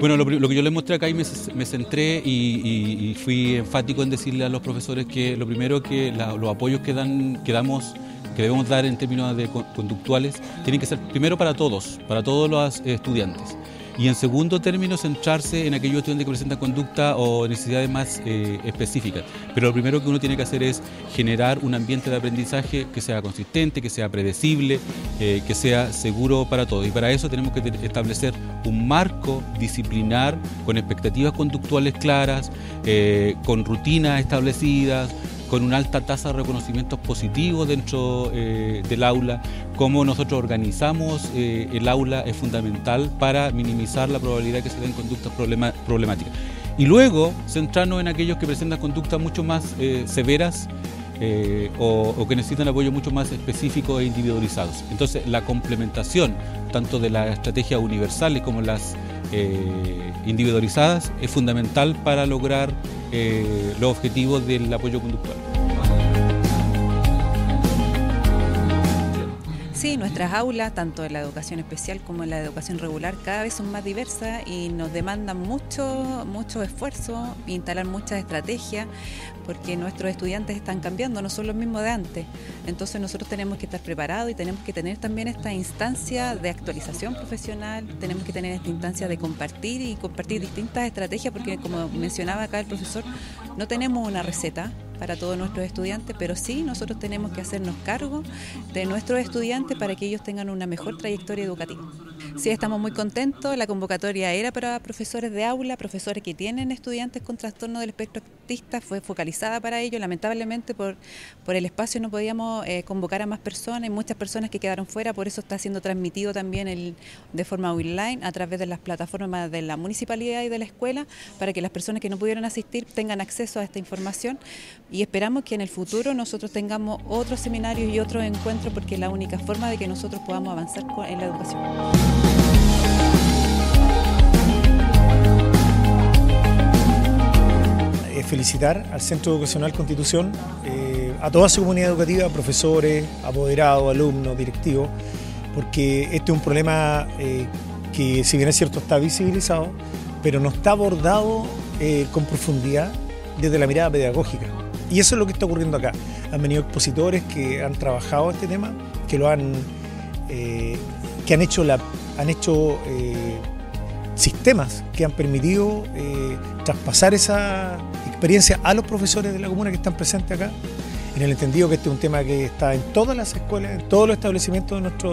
Bueno, lo, que yo les mostré acá y me, centré y, fui enfático en decirle a los profesores que lo primero que los apoyos que, que damos que debemos dar en términos de conductuales tienen que ser primero para todos, para todos los estudiantes. Y en segundo término, centrarse en aquellos estudiantes que presentan conducta o necesidades más eh, específicas. Pero lo primero que uno tiene que hacer es generar un ambiente de aprendizaje que sea consistente, que sea predecible, eh, que sea seguro para todos. Y para eso tenemos que establecer un marco disciplinar con expectativas conductuales claras, eh, con rutinas establecidas, con una alta tasa de reconocimientos positivos dentro eh, del aula. Cómo nosotros organizamos eh, el aula es fundamental para minimizar la probabilidad de que se den conductas problemáticas. Y luego centrarnos en aquellos que presentan conductas mucho más eh, severas o, o, que necesitan apoyo mucho más específico e individualizados. Entonces, la complementación tanto de las estrategias universales como las individualizadas es fundamental para lograr eh, los objetivos del apoyo conductual. Sí, nuestras aulas, tanto en la educación especial como en la educación regular, cada vez son más diversas y nos demandan mucho, mucho esfuerzo, instalar muchas estrategias, porque nuestros estudiantes están cambiando, no son los mismos de antes. Entonces nosotros tenemos que estar preparados y tenemos que tener también esta instancia de actualización profesional, tenemos que tener esta instancia de compartir y compartir distintas estrategias, porque como mencionaba acá el profesor, no tenemos una receta, para todos nuestros estudiantes, pero sí nosotros tenemos que hacernos cargo de nuestros estudiantes para que ellos tengan una mejor trayectoria educativa. Sí, estamos muy contentos. La convocatoria era para profesores de aula, profesores que tienen estudiantes con trastorno del espectro autista, fue focalizada para ellos. Lamentablemente por, por el espacio no podíamos eh, convocar a más personas, hay muchas personas que quedaron fuera, por eso está siendo transmitido también el, de forma online a través de las plataformas de la municipalidad y de la escuela, para que las personas que no pudieron asistir tengan acceso a esta información y esperamos que en el futuro nosotros tengamos otros seminarios y otros encuentros porque es la única forma de que nosotros podamos avanzar en la educación. Eh, felicitar al Centro Educacional Constitución, eh, a toda su comunidad educativa, profesores, apoderados, alumnos, directivos, porque este es un problema eh, que si bien es cierto está visibilizado, pero no está abordado con profundidad desde la mirada pedagógica. Y eso es lo que está ocurriendo acá. Han venido expositores que han trabajado este tema, que lo han, eh, que han hecho, la, han hecho eh, sistemas que han permitido eh, traspasar esa experiencia a los profesores de la comuna que están presentes acá, en el entendido que este es un tema que está en todas las escuelas, en todos los establecimientos de nuestra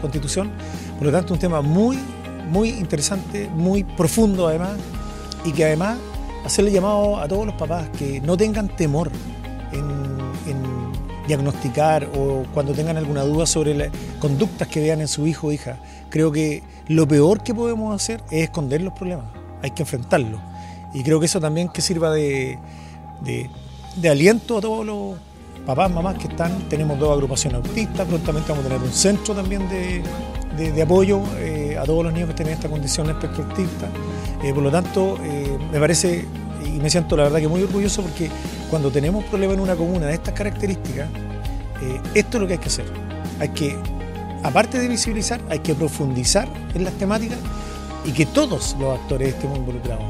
constitución, por lo tanto un tema muy, muy interesante, muy profundo además, y que además hacerle llamado a todos los papás que no tengan temor en, diagnosticar o cuando tengan alguna duda sobre las conductas que vean en su hijo o hija. Creo que lo peor que podemos hacer es esconder los problemas, hay que enfrentarlos. Y creo que eso también que sirva de, aliento a todos los papás, mamás que están. Tenemos dos agrupaciones autistas, prontamente vamos a tener un centro también de, apoyo eh, a todos los niños que tienen esta condición espectro. Eh, por lo tanto, eh, me parece y me siento la verdad que muy orgulloso porque cuando tenemos problemas en una comuna de estas características, eh, esto es lo que hay que hacer. Hay que, aparte de visibilizar, hay que profundizar en las temáticas y que todos los actores estemos involucrados.